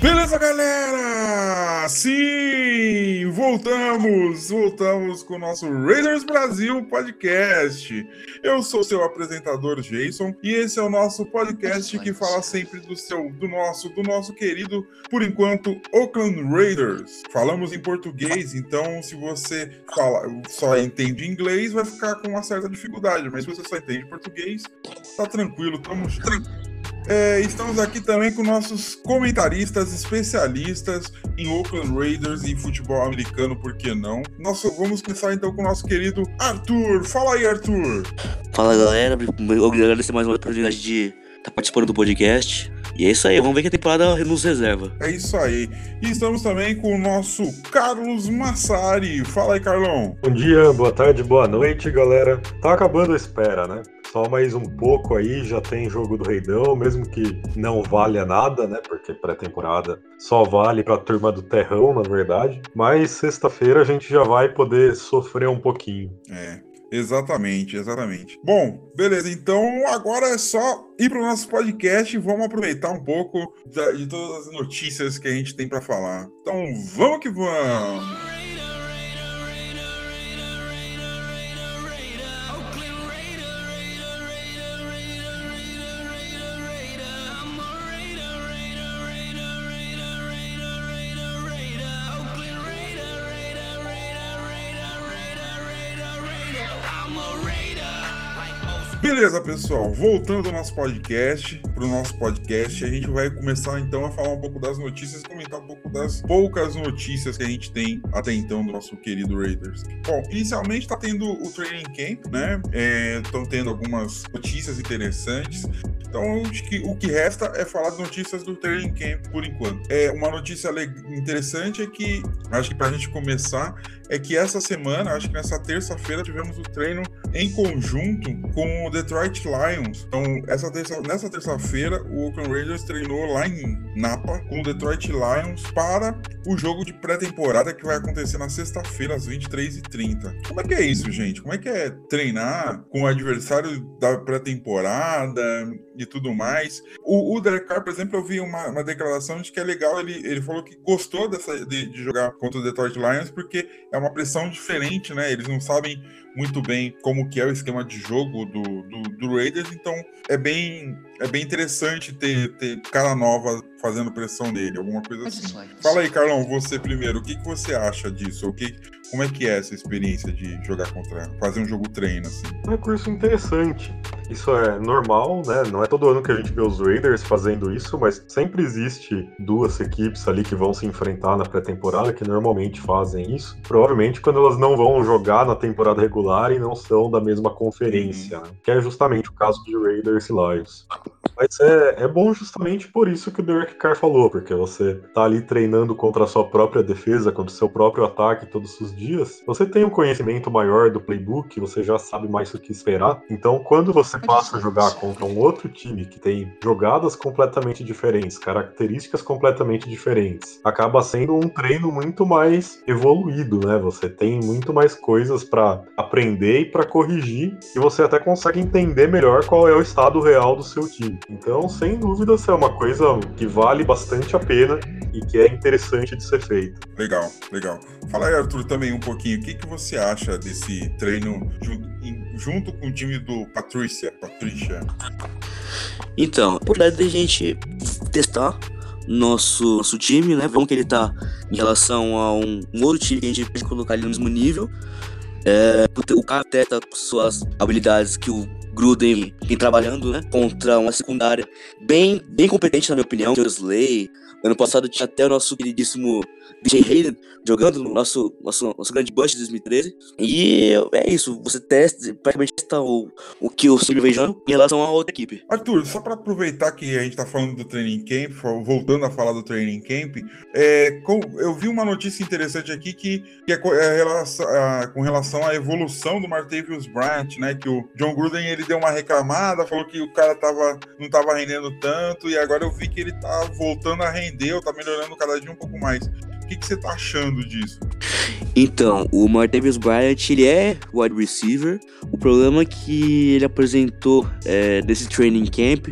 Beleza, galera? Sim, voltamos, voltamos com o nosso Raiders Brasil podcast. Eu sou seu apresentador Jason e esse é o nosso podcast que fala sempre do seu, do nosso, do nosso querido, por enquanto, Oakland Raiders. Falamos em português, então se você fala, só entende inglês, vai ficar com uma certa dificuldade, mas se você só entende português, tá tranquilo, tamo é, estamos aqui também com nossos comentaristas especialistas em Oakland Raiders e futebol americano, por que não? Nós vamos começar então com o nosso querido Arthur. Fala aí, Arthur. Fala galera, eu agradecer mais uma oportunidade de estar participando do podcast. E é isso aí, vamos ver que a temporada nos reserva. É isso aí. E estamos também com o nosso Carlos Massari. Fala aí, Carlão. Bom dia, boa tarde, boa noite, galera. Tá acabando a espera, né? Só mais um pouco aí, já tem jogo do Reidão, mesmo que não valha nada, né? Porque pré-temporada só vale pra turma do Terrão, na verdade. Mas sexta-feira a gente já vai poder sofrer um pouquinho. É, exatamente, exatamente. Bom, beleza. Então agora é só ir pro nosso podcast e vamos aproveitar um pouco de todas as notícias que a gente tem pra falar. Então vamos que vamos. Beleza, pessoal. Voltando ao nosso podcast, para o nosso podcast, a gente vai começar então a falar um pouco das notícias, comentar um pouco das poucas notícias que a gente tem até então do nosso querido Raiders. Bom, inicialmente está tendo o training camp, né? Estão tendo algumas notícias interessantes. Então, acho que o que resta é falar de notícias do training camp por enquanto. É uma notícia interessante é que acho que para a gente começar é que essa semana, acho que nessa terça-feira tivemos o treino em conjunto com o Detroit Lions. Então, essa terça, nessa terça-feira, o Oakland Raiders treinou lá em Napa com o Detroit Lions para o jogo de pré-temporada que vai acontecer na sexta-feira, às 23h30. Como é que é isso, gente? Como é que é treinar com o adversário da pré-temporada e tudo mais? O, o Derek Carr, por exemplo, eu vi uma, uma declaração de que é legal, ele, ele falou que gostou dessa, de, de jogar contra o Detroit Lions porque é uma pressão diferente, né? Eles não sabem muito bem como que é o esquema de jogo do, do, do Raiders, então é bem, é bem interessante ter, ter cara nova fazendo pressão nele, alguma coisa assim. Fala aí, Carlão, você primeiro, o que, que você acha disso? O que, como é que é essa experiência de jogar contra, fazer um jogo treino, assim? Um recurso interessante. Isso é normal, né? Não é todo ano que a gente vê os Raiders fazendo isso, mas sempre existe duas equipes ali que vão se enfrentar na pré-temporada que normalmente fazem isso. Provavelmente quando elas não vão jogar na temporada regular e não são da mesma conferência, né? que é justamente o caso de Raiders e Lions. Mas é, é bom justamente por isso que o Derek Carr falou, porque você tá ali treinando contra a sua própria defesa, contra o seu próprio ataque todos os dias. Você tem um conhecimento maior do playbook, você já sabe mais o que esperar. Então, quando você passa a jogar contra um outro time que tem jogadas completamente diferentes, características completamente diferentes, acaba sendo um treino muito mais evoluído, né? Você tem muito mais coisas para aprender e para corrigir, e você até consegue entender melhor qual é o estado real do seu time. Então, sem dúvida, isso é uma coisa que vale bastante a pena e que é interessante de ser feita. Legal, legal. Fala aí, Arthur, também um pouquinho, o que, que você acha desse treino junto, em- junto com o time do Patrícia? Patrícia. Então, a oportunidade da gente testar nosso, nosso time, né? Vamos que ele tá em relação a um, um outro time que a gente pode colocar ele no mesmo nível. É, o cara testa suas habilidades que o Gruden vem trabalhando, né? Contra uma secundária bem, bem competente, na minha opinião, que é o Slay. Ano passado tinha até o nosso queridíssimo DJ Hayden jogando no nosso, nosso, nosso grande Bush de 2013. E é isso, você testa, praticamente testa o, o que o time vem jogando em relação a outra equipe. Arthur, só para aproveitar que a gente tá falando do training camp, voltando a falar do training camp, é, com, eu vi uma notícia interessante aqui que, que é, com, é relação, a, com relação à evolução do Martavius Bryant, né? Que o John Gruden ele deu uma reclamada, falou que o cara tava, não tava rendendo tanto, e agora eu vi que ele tá voltando a render, tá melhorando cada dia um pouco mais que, que você tá achando disso? Então, o Martavius Bryant, ele é wide receiver. O problema é que ele apresentou é, desse training camp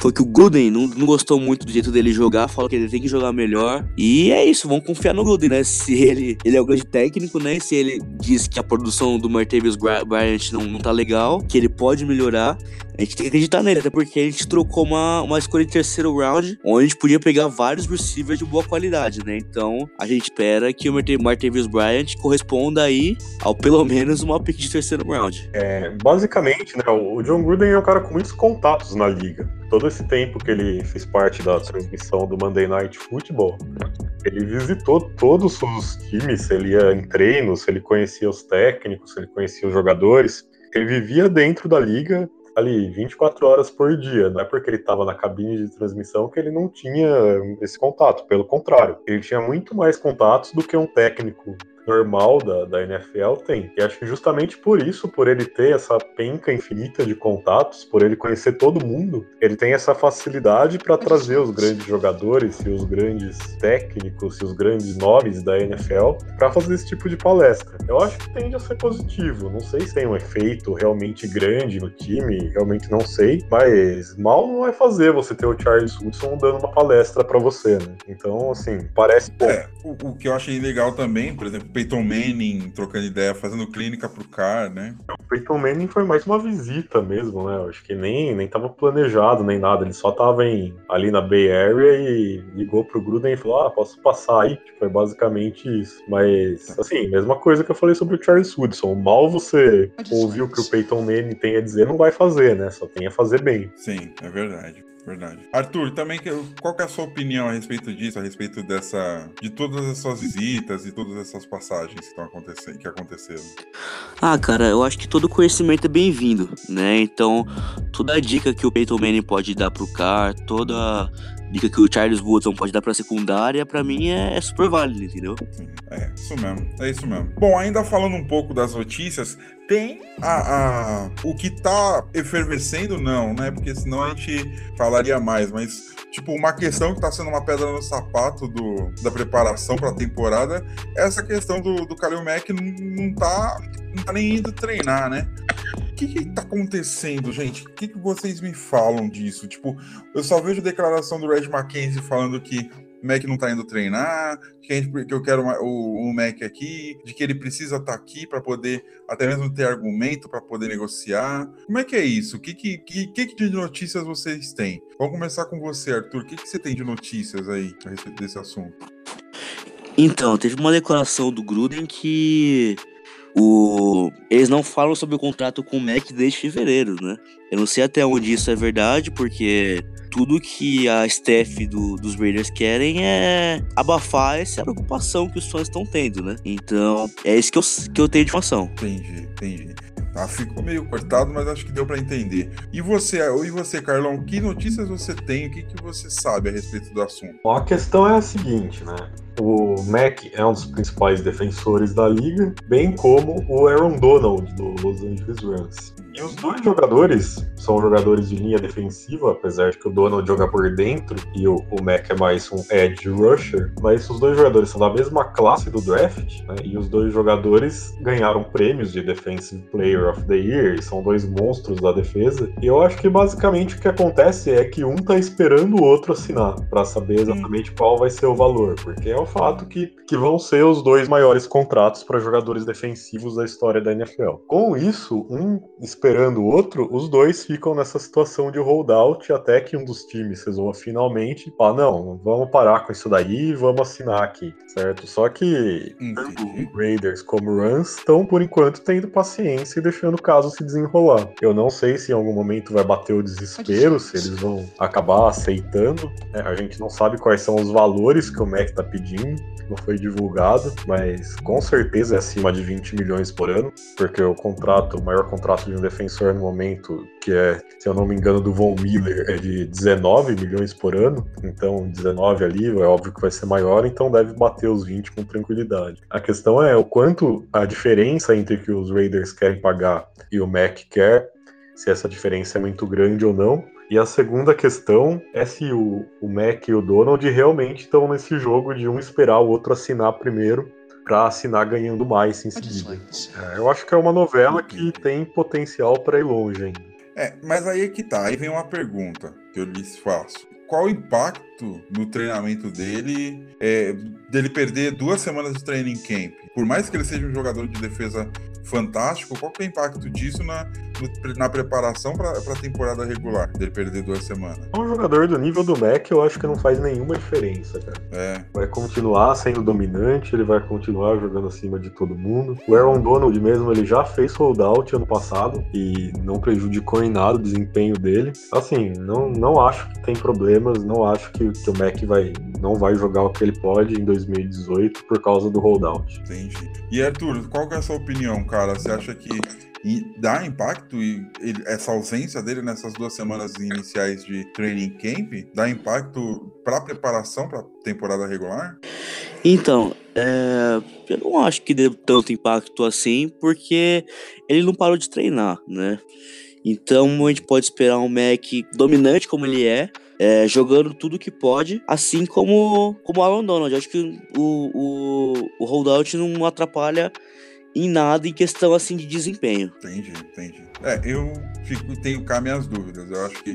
foi que o Gruden não, não, gostou muito do jeito dele jogar, falou que ele tem que jogar melhor. E é isso, vamos confiar no Gruden, né? Se ele, ele é o grande técnico, né? Se ele diz que a produção do Martavius Bryant não, não tá legal, que ele pode melhorar, a gente tem que acreditar nele, até porque a gente trocou uma, uma escolha de terceiro round, onde a gente podia pegar vários receivers de boa qualidade, né? Então, a gente espera que o Martavius Bryant corresponda aí ao pelo menos uma pick de terceiro round. É, basicamente, né, o John Gruden é um cara com muitos contatos na liga. Todo esse tempo que ele fez parte da transmissão do Monday Night Football, ele visitou todos os times, ele ia em treinos, ele conhecia os técnicos, ele conhecia os jogadores. Ele vivia dentro da liga, ali 24 horas por dia. Não é porque ele estava na cabine de transmissão que ele não tinha esse contato. Pelo contrário, ele tinha muito mais contatos do que um técnico normal da, da NFL tem. E acho que justamente por isso, por ele ter essa penca infinita de contatos, por ele conhecer todo mundo, ele tem essa facilidade para trazer os grandes jogadores e os grandes técnicos e os grandes nomes da NFL para fazer esse tipo de palestra. Eu acho que tende a ser positivo. Não sei se tem um efeito realmente grande no time, realmente não sei, mas mal não vai fazer você ter o Charles Woodson dando uma palestra para você, né? Então, assim, parece bom. É, o, o que eu achei legal também, por exemplo, Peyton Manning trocando ideia, fazendo clínica pro cara, né? O Peyton Manning foi mais uma visita mesmo, né? Eu acho que nem, nem tava planejado nem nada, ele só tava em, ali na Bay Area e ligou pro Gruden e falou: Ah, posso passar aí? Tipo, foi basicamente isso. Mas, assim, mesma coisa que eu falei sobre o Charles Woodson. Mal você ouvir o que o Peyton Manning tem a dizer, não vai fazer, né? Só tem a fazer bem. Sim, é verdade verdade. Arthur, também qual que é a sua opinião a respeito disso, a respeito dessa de todas essas visitas e todas essas passagens que estão acontecendo, que aconteceram? Ah, cara, eu acho que todo conhecimento é bem-vindo, né? Então, toda a dica que o Peyton Manning pode dar pro Car, toda dica que o Charles Woodson pode dar pra secundária, pra mim é, é super válido, entendeu? Sim, é, isso mesmo, é isso mesmo. Bom, ainda falando um pouco das notícias, tem a, o que tá efervescendo, não, né? Porque senão a gente falaria mais, mas tipo, uma questão que tá sendo uma pedra no sapato do, da preparação para a temporada é essa questão do, do Kalil Mack não, tá, não tá nem indo treinar, né? O que que tá acontecendo, gente? O que, que vocês me falam disso? Tipo, eu só vejo declaração do Red Mackenzie falando que Mac não tá indo treinar, que, gente, que eu quero o, o Mac aqui, de que ele precisa estar tá aqui para poder até mesmo ter argumento para poder negociar. Como é que é isso? O que, que, que, que de notícias vocês têm? Vamos começar com você, Arthur. O que, que você tem de notícias aí a respeito desse assunto? Então, teve uma declaração do Gruden que o... eles não falam sobre o contrato com o Mac desde fevereiro, né? Eu não sei até onde isso é verdade, porque tudo que a staff do, dos Raiders querem é abafar essa preocupação que os fãs estão tendo, né? Então, é isso que eu, que eu tenho de informação. Entendi, entendi. Tá, ficou meio cortado, mas acho que deu para entender. E você, e você, Carlão, que notícias você tem? O que, que você sabe a respeito do assunto? Bom, a questão é a seguinte, né? O Mac é um dos principais defensores da liga, bem como o Aaron Donald do Los Angeles Rams. E os dois jogadores são jogadores de linha defensiva, apesar de que o Donald joga por dentro e o, o Mac é mais um edge rusher, mas os dois jogadores são da mesma classe do draft, né? E os dois jogadores ganharam prêmios de Defensive Player of the Year, são dois monstros da defesa. E eu acho que basicamente o que acontece é que um tá esperando o outro assinar para saber exatamente qual vai ser o valor, porque é o fato que, que vão ser os dois maiores contratos para jogadores defensivos da história da NFL. Com isso, um espera esperando o outro, os dois ficam nessa situação de holdout até que um dos times resolva finalmente falar, não, vamos parar com isso daí e vamos assinar aqui, certo? Só que Entendi. Raiders como Rams estão, por enquanto, tendo paciência e deixando o caso se desenrolar. Eu não sei se em algum momento vai bater o desespero, se eles vão acabar aceitando. né? A gente não sabe quais são os valores que o Mac tá pedindo. Não foi divulgado, mas com certeza é acima de 20 milhões por ano, porque o contrato, o maior contrato de um defensor no momento, que é, se eu não me engano, do Von Miller, é de 19 milhões por ano. Então, 19 ali é óbvio que vai ser maior, então deve bater os 20 com tranquilidade. A questão é o quanto a diferença entre o que os Raiders querem pagar e o Mac quer, se essa diferença é muito grande ou não. E a segunda questão é se o, o Mac e o Donald realmente estão nesse jogo de um esperar o outro assinar primeiro para assinar ganhando mais em seguida. É, eu acho que é uma novela que tem potencial para ir longe ainda. É, mas aí é que tá. Aí vem uma pergunta que eu lhes faço. Qual o impacto no treinamento dele, é, dele perder duas semanas de training camp? Por mais que ele seja um jogador de defesa fantástico, qual que é o impacto disso na, no- na preparação para a temporada regular, dele perder duas semanas? Um jogador do nível do Mac, eu acho que não faz nenhuma diferença, cara. É, Vai continuar sendo dominante, ele vai continuar jogando acima de todo mundo. O Aaron Donald mesmo, ele já fez holdout ano passado e não prejudicou em nada o desempenho dele. Assim, não, não acho que tem problemas, não acho que, que o Mac vai, não vai jogar o que ele pode em 2018 por causa do holdout. entendi. E Arthur, qual que é a sua opinião, cara? Você acha que dá impacto e ele- essa ausência dele nessas duas semanas iniciais de training camp dá impacto para preparação para temporada regular? Então, é, eu não acho que dê tanto impacto assim, porque ele não parou de treinar, né? Então a gente pode esperar um Mac dominante como ele é, é, jogando tudo que pode, assim como como Aaron Donald. Acho que o, o, o holdout não atrapalha em nada em questão assim de desempenho. Entendi, entendi. É, eu fico, tenho cá minhas dúvidas. Eu acho que,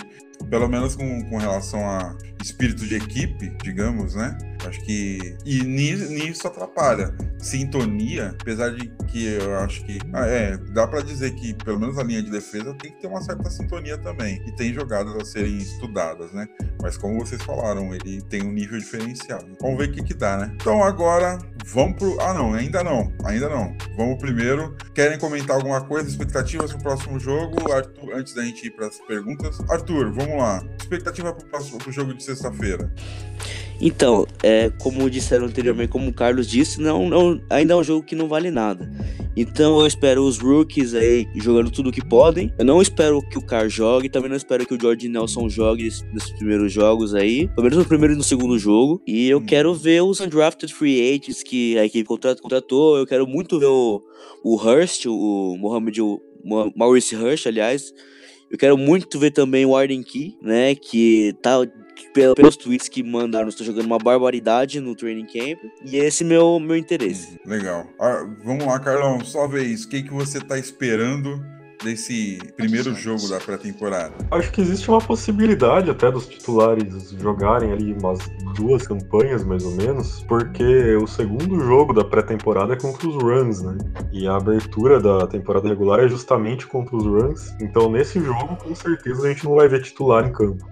pelo menos com, com relação a espírito de equipe, digamos, né? Acho que. E ni- nisso atrapalha. Sintonia, apesar de que eu acho que. Ah, é, dá pra dizer que, pelo menos a linha de defesa, tem que ter uma certa sintonia também. E tem jogadas a serem estudadas, né? Mas como vocês falaram, ele tem um nível diferenciado. Vamos ver o que, que dá, né? Então agora, vamos pro. Ah, não, ainda não. Ainda não. Vamos primeiro. Querem comentar alguma coisa? Expectativas pro próximo jogo? Arthur, antes da gente ir pras perguntas. Arthur, vamos lá. Expectativa próximo, pro jogo de sexta-feira. Então, é, como disseram anteriormente, como o Carlos disse, não, não- ainda é um jogo que não vale nada. Então eu espero os rookies aí jogando tudo que podem. Eu não espero que o Carr jogue, também não espero que o George Nelson jogue nesses primeiros jogos aí. Pelo menos no primeiro e no segundo jogo. E eu Hum. quero ver os undrafted free agents que a equipe contra- contratou. Eu quero muito ver o, o Hurst, o Mohamed, o Maurice Hurst, aliás. Eu quero muito ver também o Arden Key, né? Que tá. Pelos tweets que mandaram, estou jogando uma barbaridade no training camp. E esse é meu, meu interesse. Legal. Ah, vamos lá, Carlão. Só vez. O que, que você tá esperando desse primeiro jogo da pré-temporada? Acho que existe uma possibilidade até dos titulares jogarem ali umas duas campanhas, mais ou menos, porque o segundo jogo da pré-temporada é contra os Runs, né? E a abertura da temporada regular é justamente contra os Runs. Então, nesse jogo, com certeza, a gente não vai ver titular em campo.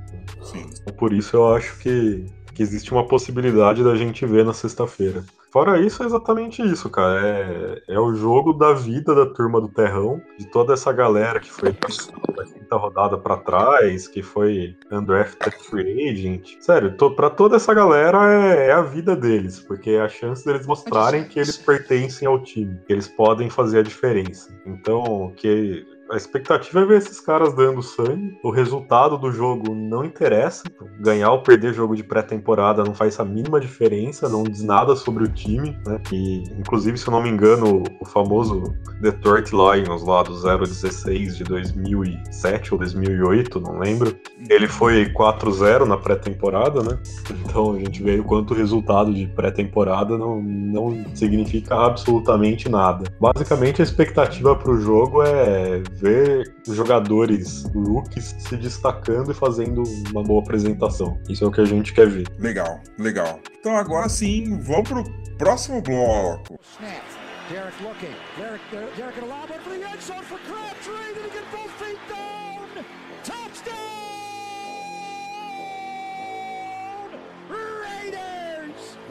Sim. Por isso, eu acho que, que existe uma possibilidade da gente ver na sexta-feira. Fora isso, é exatamente isso, cara. É, é o jogo da vida da turma do Terrão, de toda essa galera que foi da quinta rodada pra trás, que foi undrafted free agent. Sério, to, pra toda essa galera é, é a vida deles, porque é a chance deles mostrarem que eles pertencem ao time, que eles podem fazer a diferença. Então, que a expectativa é ver esses caras dando sangue. O resultado do jogo não interessa. Ganhar ou perder jogo de pré-temporada não faz a mínima diferença, não diz nada sobre o time, né? E, inclusive, se eu não me engano, o famoso Detroit Lions lá do 016 de 2007 ou 2008, não lembro. Ele foi 4-0 na pré-temporada, né? Então a gente vê o quanto o resultado de pré-temporada não, não significa absolutamente nada. Basicamente, a expectativa para o jogo é ver jogadores rookies se destacando e fazendo uma boa apresentação. Isso é o que a gente quer ver. Legal, legal. Então agora sim, vamos pro próximo bloco. Snap. Derek looking. Derek, Derek, Derek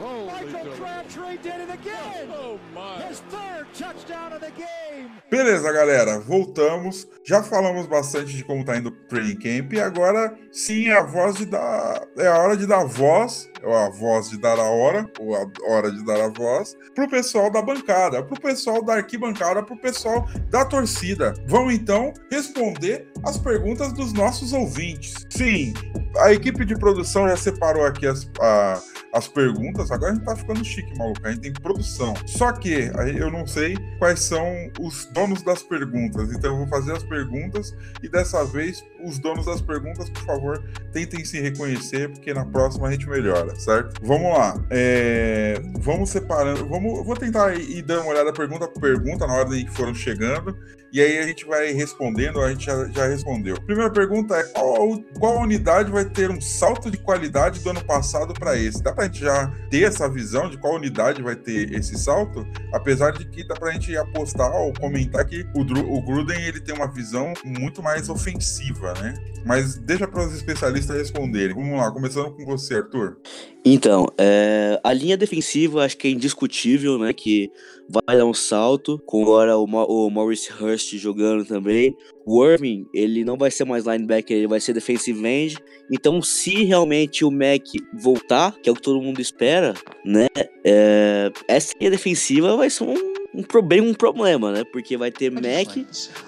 Raiders! Michael Crabtree did it again. Oh my! His third touchdown of the game. Beleza, galera, voltamos. Já falamos bastante de como tá indo o training camp e agora sim é a voz de dar. É a hora de dar voz, ou a voz de dar a hora, ou a hora de dar a voz, pro pessoal da bancada, pro pessoal da arquibancada, pro pessoal da torcida. Vamos então responder as perguntas dos nossos ouvintes. Sim, a equipe de produção já separou aqui as, a- as perguntas. Agora a gente tá ficando chique, maluco. A gente tem produção. Só que eu não sei quais são os donos das perguntas. Então eu vou fazer as perguntas e dessa vez os donos das perguntas, por favor, tentem se reconhecer, porque na próxima a gente melhora, certo? Vamos lá. É, Vamos separando. Vamos... Vou tentar ir dando uma olhada pergunta por pergunta na ordem que foram chegando. E aí a gente vai respondendo, a gente já, já respondeu. Primeira pergunta é: qual, qual unidade vai ter um salto de qualidade do ano passado para esse? Dá pra gente já ter essa visão de qual unidade vai ter esse salto? Apesar de que dá pra gente apostar ou comentar que o, o Gruden ele tem uma visão muito mais ofensiva, né? Mas deixa para os especialistas responderem. Vamos lá, começando com você, Arthur. Então, é, a linha defensiva acho que é indiscutível, né? Que vai dar um salto. Com agora o, o Maurice Hurst jogando também. O Irving, ele não vai ser mais linebacker, ele vai ser defensive end. Então, se realmente o Mac voltar, que é o que todo mundo espera, né? é, essa linha defensiva vai ser um, um, bem um problema, né? Porque vai ter Mac,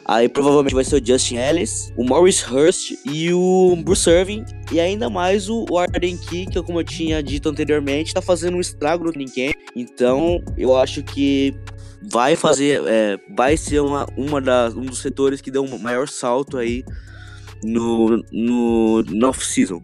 Aí provavelmente vai ser o Justin Ellis, o Maurice Hurst e o Bruce Irving. E ainda mais o Arden Key, que como eu tinha dito anteriormente, tá fazendo um estrago no camp. Então eu acho que vai fazer. é, vai ser uma, uma das, um dos setores que deu um maior salto aí no, no, no off-season.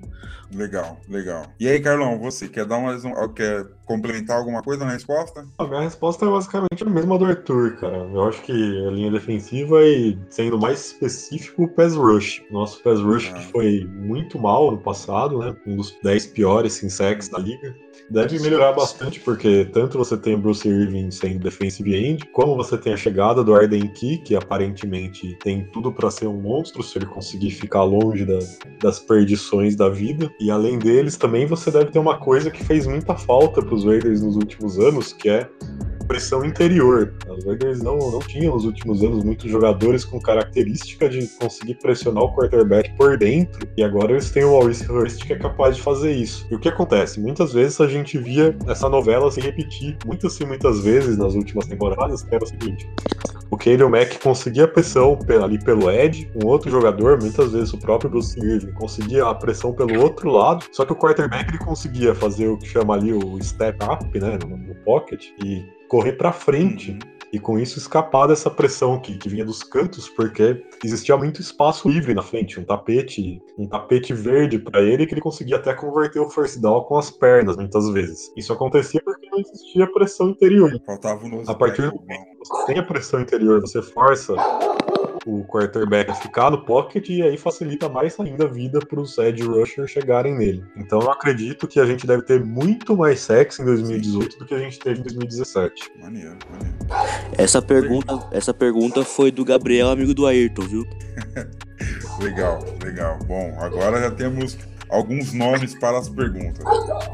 Legal, legal. E aí, Carlão, você quer dar mais um, quer complementar alguma coisa na resposta? A minha resposta é basicamente a mesma do Arthur, cara. Eu acho que a linha defensiva e, sendo mais específico, o pass rush. Nosso pass rush Ah. que foi muito mal no passado, né? Um dos 10 piores sacks da liga. Deve melhorar bastante, porque tanto você tem Bruce Irving sendo defensive end, como você tem a chegada do Arden Key, que aparentemente tem tudo pra ser um monstro se ele conseguir ficar longe da- das perdições da vida. E além deles, também você deve ter uma coisa que fez muita falta para os Raiders nos últimos anos, que é pressão interior. Os Raiders não, não tinham nos últimos anos muitos jogadores com característica de conseguir pressionar o quarterback por dentro, e agora eles têm o Maurice Hurst que é capaz de fazer isso. E o que acontece? Muitas vezes a gente via essa novela se repetir muitas e muitas vezes nas últimas temporadas, que era o seguinte. O Kane Mack conseguia a pressão ali pelo Ed, um outro jogador, muitas vezes o próprio Bruce Irving, conseguia a pressão pelo outro lado, só que o quarterback ele conseguia fazer o que chama ali o step up, né, no, no pocket, e correr pra frente. Uhum. E com isso escapar dessa pressão que, que vinha dos cantos, porque existia muito espaço livre na frente, um tapete, um tapete verde para ele que ele conseguia até converter o first down com as pernas muitas vezes. Isso acontecia porque não existia pressão interior. Faltava o A partir do momento que você tem a pressão interior, você força o quarterback a ficar no pocket e aí facilita mais ainda a vida para os edge rushers chegarem nele. Então eu acredito que a gente deve ter muito mais sacks em 2018 do que a gente teve em 2017. Maneiro, maneiro. Essa pergunta, essa pergunta foi do Gabriel, amigo do Ayrton, viu? Legal, legal. Bom, agora já temos alguns nomes para as perguntas.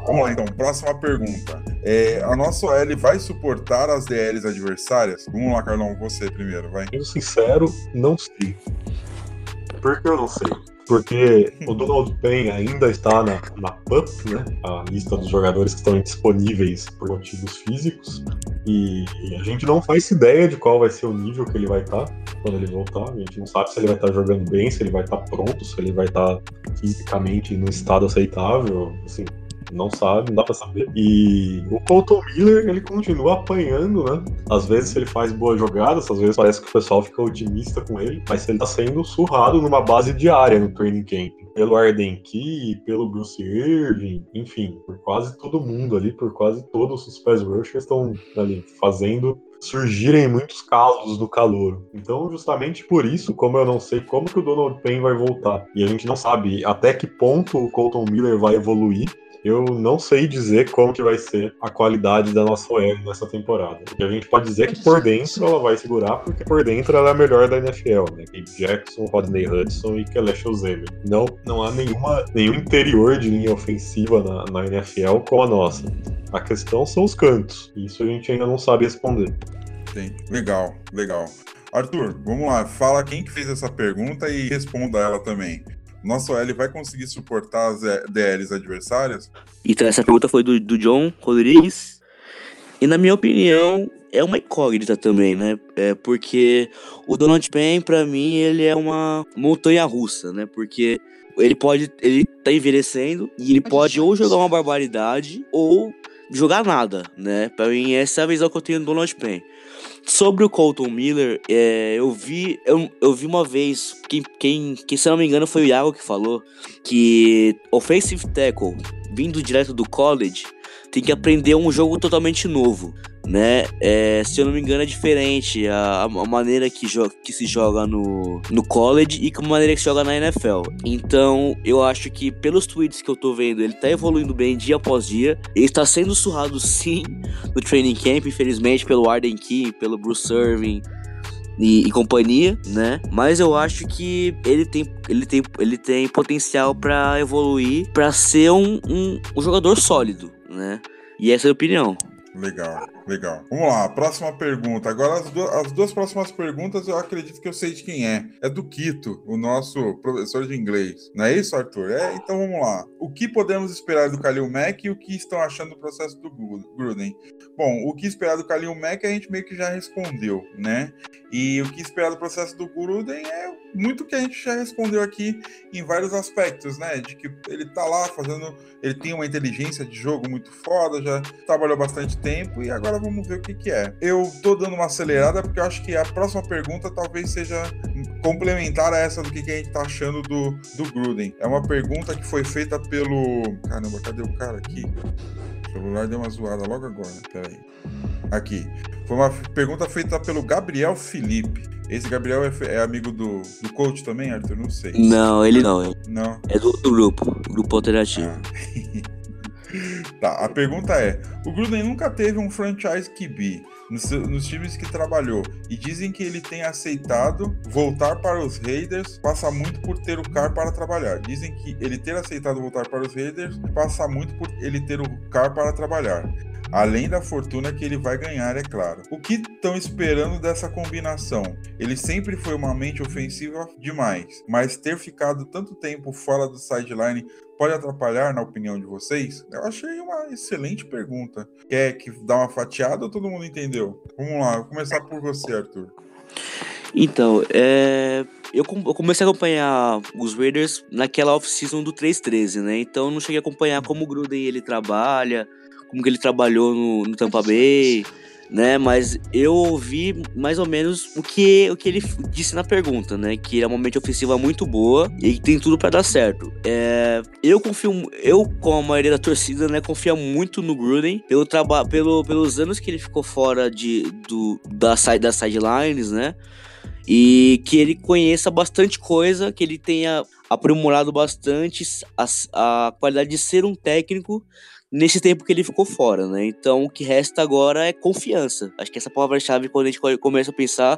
Vamos lá, então. Próxima pergunta. É, a nossa OL vai suportar as DLs adversárias? Vamos lá, Carlão, você primeiro, vai. Sendo sincero, não sei. Por que eu não sei? Porque o Donald Payne ainda está na, na PUP, né? A lista dos jogadores que estão indisponíveis por motivos físicos. E a gente não faz ideia de qual vai ser o nível que ele vai estar quando ele voltar. A gente não sabe se ele vai estar jogando bem, se ele vai estar pronto, se ele vai estar fisicamente no estado aceitável. Assim, não sabe, não dá pra saber. E o Colton Miller, ele continua apanhando, né? Às vezes ele faz boas jogadas, às vezes parece que o pessoal fica otimista com ele, mas ele tá sendo surrado numa base diária no training camp. Pelo Arden Key, pelo Bruce Irving, enfim, por quase todo mundo ali, por quase todos os pass rushers estão ali fazendo surgirem muitos casos do calouro. Então, justamente por isso, como eu não sei como que o Donald Payne vai voltar, e a gente não sabe até que ponto o Colton Miller vai evoluir, eu não sei dizer como que vai ser a qualidade da nossa OL nessa temporada. O que a gente pode dizer que por dentro ela vai segurar, porque por dentro ela é a melhor da NFL, né? Gabe Jackson, Rodney Hudson e Kelesh Ozemer. Não, não há nenhuma, nenhum interior de linha ofensiva na, na NFL como a nossa. A questão são os cantos. Isso a gente ainda não sabe responder. Sim. Legal, legal. Arthur, vamos lá, fala quem que fez essa pergunta e responda ela também. Nosso OL vai conseguir suportar as DLs adversárias? Então essa pergunta foi do, do John Rodrigues. E na minha opinião, é uma incógnita também, né? É porque o Donald Penn, pra mim, ele é uma montanha russa, né? Porque ele pode. Ele tá envelhecendo e ele pode ou jogar uma barbaridade ou jogar nada, né? Pra mim, essa é a visão que eu tenho do Donald Penn. Sobre o Colton Miller, é, eu vi eu, eu vi uma vez, quem, quem, quem se não me engano foi o Iago que falou, que offensive tackle, vindo direto do college, tem que aprender um jogo totalmente novo, né? É, se eu não me engano é diferente a, a maneira que, que se joga no, no college e a maneira que se joga na NFL. Então eu acho que pelos tweets que eu tô vendo, ele tá evoluindo bem dia após dia. Ele está sendo surrado sim no training camp, infelizmente, pelo Arden Key, pelo Bruce Irving, e, e, companhia, né? Mas eu acho que ele tem, ele tem, ele tem potencial para evoluir, para ser um, um, um, jogador sólido, né? E essa é a opinião. Legal, legal. Vamos lá, próxima pergunta. Agora, as, du as duas próximas perguntas eu acredito que eu sei de quem é. É do Quito, o nosso professor de inglês. Não é isso, Arthur? É, então vamos lá. O que podemos esperar do Kalil Mack e o que estão achando do processo do Gruden? Bom, o que esperar do Kalil Mack a gente meio que já respondeu, né? E o que esperar do processo do Gruden é muito que a gente já respondeu aqui em vários aspectos, né? De que ele tá lá fazendo, ele tem uma inteligência de jogo muito foda, já trabalhou bastante tempo e agora vamos ver o que que é. Eu tô dando uma acelerada porque eu acho que a próxima pergunta talvez seja complementar a essa do que, que a gente tá achando do, do Gruden. É uma pergunta que foi feita pelo. Caramba, cadê o cara aqui? O celular deu uma zoada logo agora. Peraí. Aqui. Foi uma pergunta feita pelo Gabriel Felipe. Esse Gabriel é, é amigo do, do coach também, Arthur? Não sei. Não, ele não. Não. É do, do grupo, grupo alternativo. Ah. tá, a pergunta é: o Gruden nunca teve um franchise QB nos, nos, times que trabalhou e dizem que ele tem aceitado voltar para os Raiders passa muito por ter o CAR para trabalhar. Dizem que ele ter aceitado voltar para os Raiders passa muito por ele ter o CAR para trabalhar. Além da fortuna que ele vai ganhar, é claro. O que estão esperando dessa combinação? Ele sempre foi uma mente ofensiva demais, mas ter ficado tanto tempo fora do sideline pode atrapalhar, na opinião de vocês? Eu achei uma excelente pergunta. Quer que dá uma fatiada ou todo mundo entendeu? Vamos lá, vou começar por você, Arthur. Então, é, eu, comecei a acompanhar os Raiders naquela off-season do 3-13, né? Então não cheguei a acompanhar como o Gruden ele trabalha, como que ele trabalhou no, no Tampa Bay, né? Mas eu ouvi mais ou menos o que, o que ele disse na pergunta, né? Que é uma mente ofensiva muito boa e tem tudo para dar certo. É, eu confio, eu com a maioria da torcida, né, confia muito no Gruden pelo trabalho, pelo, pelos anos que ele ficou fora de do da side das sidelines, né? E que ele conheça bastante coisa, que ele tenha aprimorado bastante a, a qualidade de ser um técnico nesse tempo que ele ficou fora, né? Então o que resta agora é confiança. Acho que essa palavra-chave quando a gente começa a pensar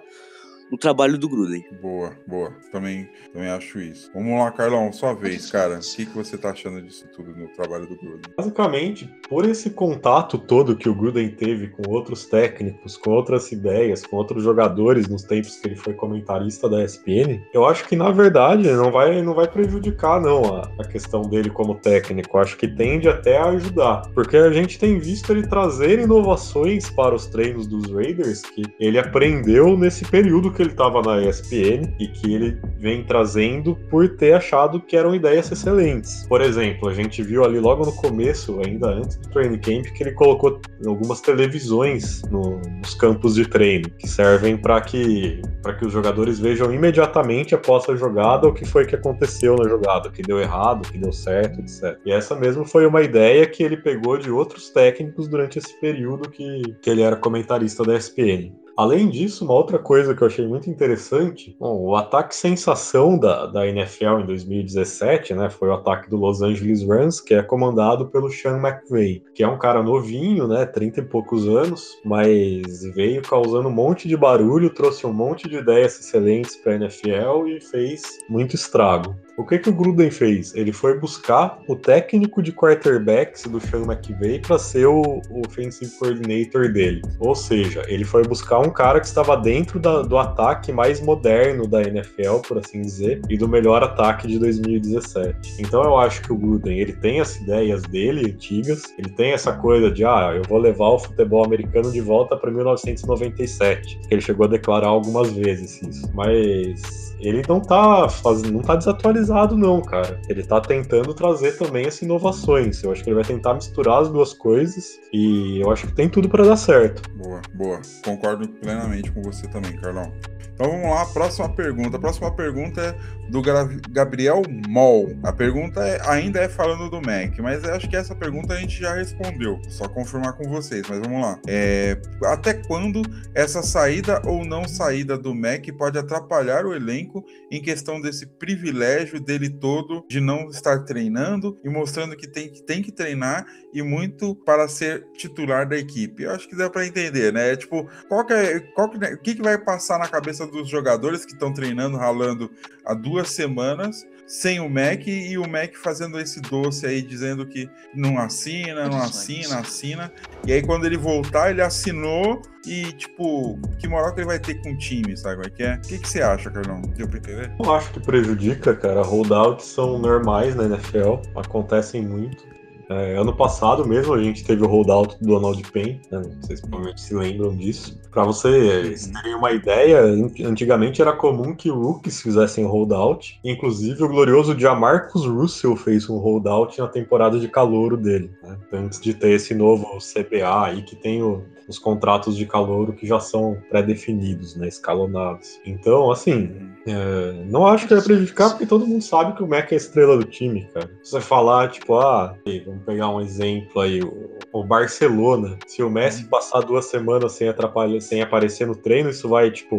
no trabalho do Gruden. Boa, boa. Também, também acho isso. Vamos lá, Carlão, sua vez, cara. O que, que você tá achando disso tudo no trabalho do Gruden? Basicamente, por esse contato todo que o Gruden teve com outros técnicos, com outras ideias, com outros jogadores nos tempos que ele foi comentarista da ESPN, eu acho que na verdade não vai, não vai prejudicar não a, a questão dele como técnico. Eu acho que tende até a ajudar, porque a gente tem visto ele trazer inovações para os treinos dos Raiders que ele aprendeu nesse período que ele estava na ESPN e que ele vem trazendo por ter achado que eram ideias excelentes. Por exemplo, a gente viu ali logo no começo, ainda antes do training camp, que ele colocou algumas televisões no, nos campos de treino que servem para que para que os jogadores vejam imediatamente após a jogada o que foi que aconteceu na jogada, o que deu errado, o que deu certo, etc. E essa mesmo foi uma ideia que ele pegou de outros técnicos durante esse período que, que ele era comentarista da ESPN. Além disso, uma outra coisa que eu achei muito interessante, bom, o ataque sensação da, da NFL em 2017, né, foi o ataque do Los Angeles Rams, que é comandado pelo Sean McVay, que é um cara novinho, né, 30 e poucos anos, mas veio causando um monte de barulho, trouxe um monte de ideias excelentes para a NFL e fez muito estrago. O que, que o Gruden fez? Ele foi buscar o técnico de quarterbacks do Sean McVay para ser o, offensive coordinator dele. Ou seja, ele foi buscar um cara que estava dentro da, do ataque mais moderno da NFL, por assim dizer, e do melhor ataque de 2017. Então eu acho que o Gruden ele tem as ideias dele antigas, ele tem essa coisa de ah, eu vou levar o futebol americano de volta para 1997. Ele chegou a declarar algumas vezes isso, mas ele não tá fazendo, não tá desatualizado não, cara. Ele tá tentando trazer também essas inovações. Eu acho que ele vai tentar misturar as duas coisas e eu acho que tem tudo para dar certo. Boa, boa. Concordo plenamente com você também, Carlão. Então vamos lá, próxima pergunta. A próxima pergunta é do Gabriel Moll. A pergunta é, ainda é falando do Mac, mas acho que essa pergunta a gente já respondeu. Só confirmar com vocês, mas vamos lá. É, até quando essa saída ou não saída do Mac pode atrapalhar o elenco em questão desse privilégio dele todo de não estar treinando e mostrando que tem, tem que treinar e muito para ser titular da equipe? Eu acho que dá para entender, né? Tipo, qual que é, qual que, o que, que vai passar na cabeça dos jogadores que estão treinando, ralando há duas semanas, sem o Mac e o Mac fazendo esse doce aí, dizendo que não assina, não assina, assina. E aí, quando ele voltar, ele assinou e, tipo, que moral que ele vai ter com o time, sabe como é que é? O que, que você acha, Carlão? Deu pra entender? Eu acho que prejudica, cara. Holdouts são normais na NFL, acontecem muito. É, ano passado mesmo a gente teve o holdout do Donald Payne, né? vocês provavelmente se lembram disso. Para vocês terem uma ideia, antigamente era comum que rookies fizessem holdout, inclusive o glorioso Jamarcus Russell fez um holdout na temporada de calouro dele, né? antes de ter esse novo CBA aí que tem o, os contratos de calouro que já são pré-definidos, né, escalonados. Então, assim, é, não acho que vai prejudicar porque todo mundo sabe que o Mac é a estrela do time, cara. Se você falar, tipo, ah, vamos pegar um exemplo aí, o, o Barcelona, se o Messi passar duas semanas sem atrapalhar, sem aparecer no treino, isso vai, tipo,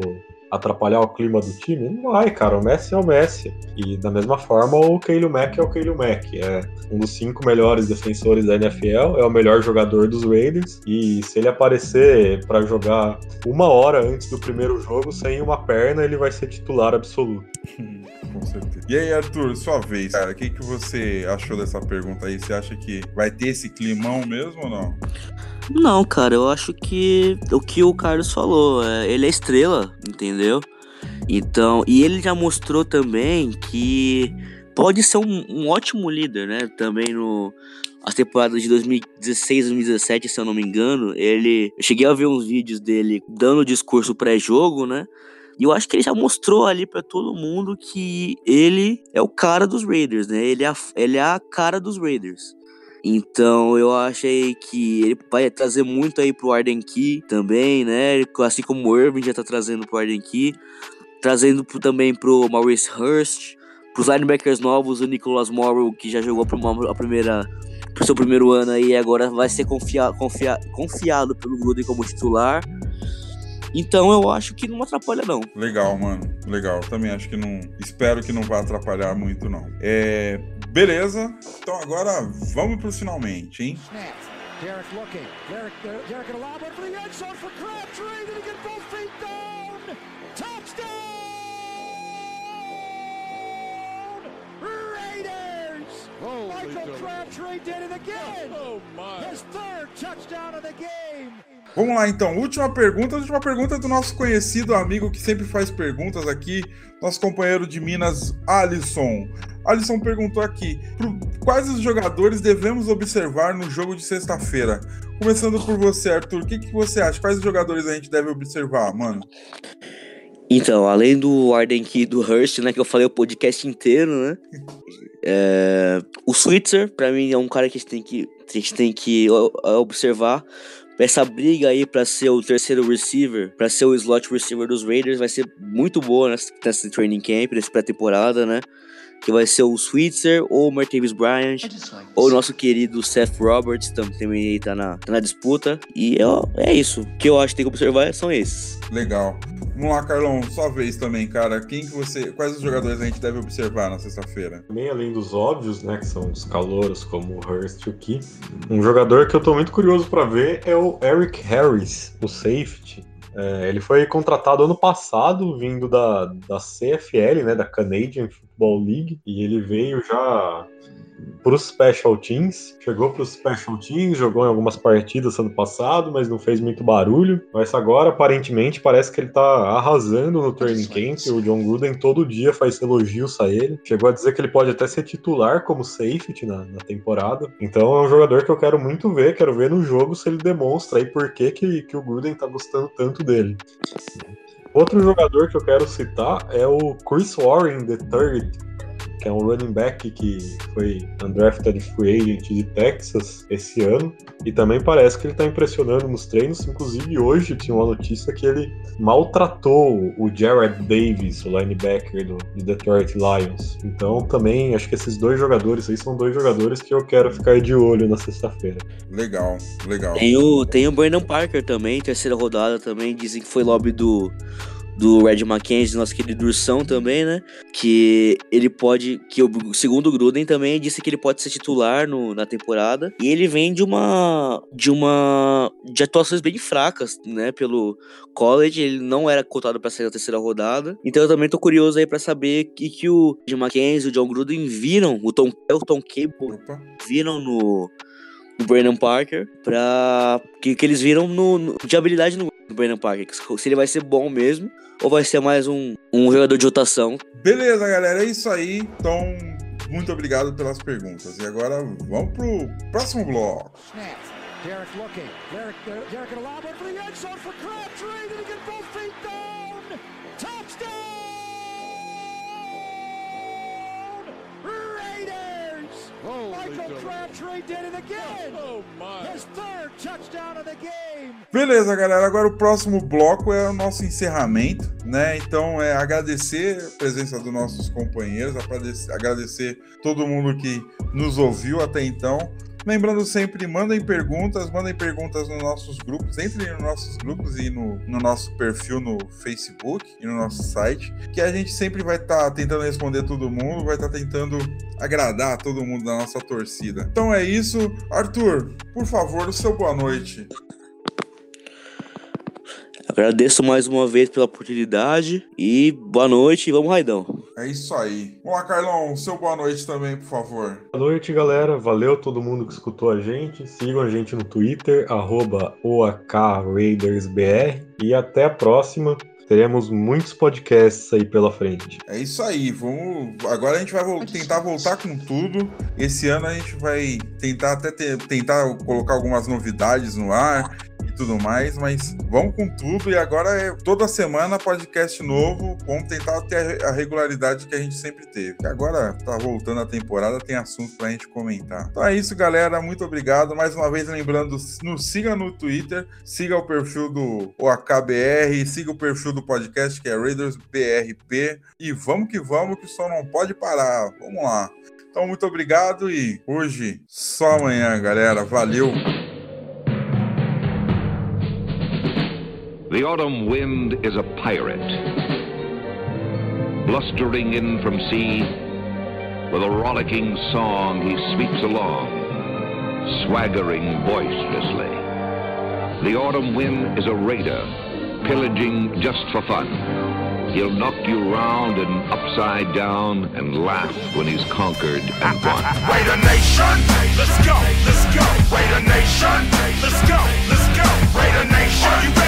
atrapalhar o clima do time? Não vai, cara. O Messi é o Messi. E da mesma forma, o Keilo Mack é o Keilo Mack. É um dos cinco melhores defensores da NFL, é o melhor jogador dos Raiders. E se ele aparecer para jogar uma hora antes do primeiro jogo sem uma perna, ele vai ser titular absoluto. Com certeza. E aí, Arthur, sua vez, cara, o que, que você achou dessa pergunta aí? Você acha que vai ter esse climão mesmo ou não? Não, cara, eu acho que o que o Carlos falou, é, ele é estrela, entendeu? Então, e ele já mostrou também que pode ser um, um ótimo líder, né? Também no as temporadas de 2016 2017, se eu não me engano, ele eu cheguei a ver uns vídeos dele dando discurso pré-jogo, né? E eu acho que ele já mostrou ali para todo mundo que ele é o cara dos Raiders, né? Ele é ele é a cara dos Raiders. Então eu achei que ele vai trazer muito aí pro Arden Key também, né? Assim como o Irving já tá trazendo pro Arden Key. Trazendo também pro Maurice Hurst. Pros linebackers novos, o Nicholas Morrow, que já jogou pro, a primeira, pro seu primeiro ano aí, agora vai ser confia, confia, confiado pelo Gruden como titular. Então eu acho que não atrapalha, não. Legal, mano. Legal. Também acho que não. Espero que não vá atrapalhar muito, não. É. Beleza. Então agora vamos pro finalmente, hein? Derek looking. Derek, Derek lob one for the end zone for Crabtree. Did he get both feet down? Touchdown! Raiders! Michael Crabtree did it again. Oh my! His third touchdown of the game. Vamos lá então, última pergunta, última pergunta do nosso conhecido amigo que sempre faz perguntas aqui, nosso companheiro de Minas, Alisson. Alisson perguntou aqui: quais os jogadores devemos observar no jogo de sexta-feira? Começando por você, Arthur, o que, que você acha? Quais os jogadores a gente deve observar, mano? Então, além do Arden Key do Hurst, né, que eu falei o podcast inteiro, né? É, o Switzer, pra mim, é um cara que a gente tem que, a gente tem que observar. Essa briga aí para ser o terceiro receiver, para ser o slot receiver dos Raiders, vai ser muito boa nessa, nessa training camp, nessa pré-temporada, né? Que vai ser o Switzer ou o Martavis Bryant, ou o nosso querido Seth Roberts também tá na, tá na disputa. E ó, é isso. O que eu acho que tem que observar são esses. Legal. Vamos lá, Carlão, sua vez também, cara. Quem que você. Quais os jogadores a gente deve observar na sexta-feira? Também além dos óbvios, né, que são os calouros como o Hurst e o Key, um jogador que eu tô muito curioso para ver é o Eric Harris, o safety. É, ele foi contratado ano passado, vindo da, da CFL, né, da Canadian Football League, e ele veio já para os Special Teams. Chegou para os Special Teams, jogou em algumas partidas ano passado, mas não fez muito barulho. Mas agora, aparentemente, parece que ele está arrasando no training camp. O John Gruden todo dia faz elogios a ele. Chegou a dizer que ele pode até ser titular como safety na, na temporada. Então é um jogador que eu quero muito ver. Quero ver no jogo se ele demonstra aí por que, que, que o Gruden está gostando tanto dele. Outro jogador que eu quero citar é o Chris Warren III, que é um running back que foi undrafted free agent de Texas esse ano. E também parece que ele está impressionando nos treinos. Inclusive, hoje tinha uma notícia que ele maltratou o Jared Davis, o linebacker do, do Detroit Lions. Então, também acho que esses dois jogadores aí são dois jogadores que eu quero ficar de olho na sexta-feira. Legal, legal. Tem o, tem o Brandon Parker também, terceira rodada também. Dizem que foi lobby do do Red Mackenzie, nosso querido Ursão também, né? Que ele pode, que o segundo Gruden também disse que ele pode ser titular no, na temporada. E ele vem de uma de uma de atuações bem fracas, né, pelo college, ele não era cotado para sair na terceira rodada. Então eu também tô curioso aí para saber que que o Red Mackenzie, o John Gruden viram, o Tom, o Tom Cable viram no do Brandon Parker para que, que eles viram no, no, de habilidade no, no Brandon Parker, se ele vai ser bom mesmo ou vai ser mais um, um jogador de rotação. Beleza, galera, é isso aí. Então, muito obrigado pelas perguntas. E agora vamos pro próximo bloco. Derek looking. Derek, Derek, Derek in a lob one for the end zone for Crabtree. Did he get both feet down? Touchdown! Raiders! Michael Crabtree did it again. Oh my! His third touchdown of the game. Beleza, galera. Agora o próximo bloco é o nosso encerramento, né? Então é agradecer a presença dos nossos companheiros, agradecer, agradecer todo mundo que nos ouviu até então. Lembrando sempre, mandem perguntas, mandem perguntas nos nossos grupos, entrem nos nossos grupos e no, no nosso perfil no Facebook e no nosso site, que a gente sempre vai estar tentando responder todo mundo, vai estar tentando agradar todo mundo da nossa torcida. Então é isso. Arthur, por favor, o seu boa noite. Agradeço mais uma vez pela oportunidade e boa noite e vamos Raidão. É isso aí. Vamos lá, Carlão, o seu boa noite também, por favor. Boa noite, galera. Valeu todo mundo que escutou a gente. Sigam a gente no Twitter, arroba OAKRaidersBR. E até a próxima. Teremos muitos podcasts aí pela frente. É isso aí, vamos. Agora a gente vai vol- tentar voltar com tudo. Esse ano a gente vai tentar até ter- tentar colocar algumas novidades no ar tudo mais, mas vamos com tudo. E agora é toda semana podcast novo. Vamos tentar ter a regularidade que a gente sempre teve. Agora tá voltando a temporada, tem assunto pra gente comentar. Então é isso, galera. Muito obrigado. Mais uma vez, lembrando, nos siga no Twitter, siga o perfil do OAKBR, siga o perfil do podcast que é RaidersBRP. E vamos que vamos, que som não pode parar. Vamos lá. Então, muito obrigado e hoje só amanhã, galera. Valeu! The autumn wind is a pirate, blustering in from sea. With a rollicking song, he sweeps along, swaggering boisterously. The autumn wind is a raider, pillaging just for fun. He'll knock you round and upside down and laugh when he's conquered and won. Raider Nation, let's go, let's go. Raider Nation, let's go, let's go. Raider Nation,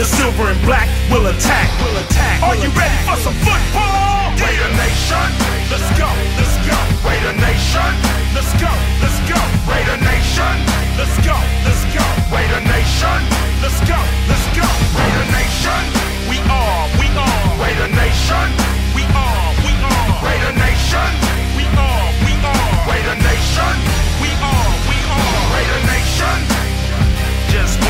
The silver and black will attack. Will attack. Are you ready for some football? Raider Nation, let's go, let's go. Raider Nation, let's go, let's go. Raider Nation, let's go, let's go. Raider Nation, let's go, let's go. Raider Nation, we are, we are. Raider Nation, we are, we are. Raider Nation, we are, we are. Raider Nation, we are, we are. Raider Nation, just.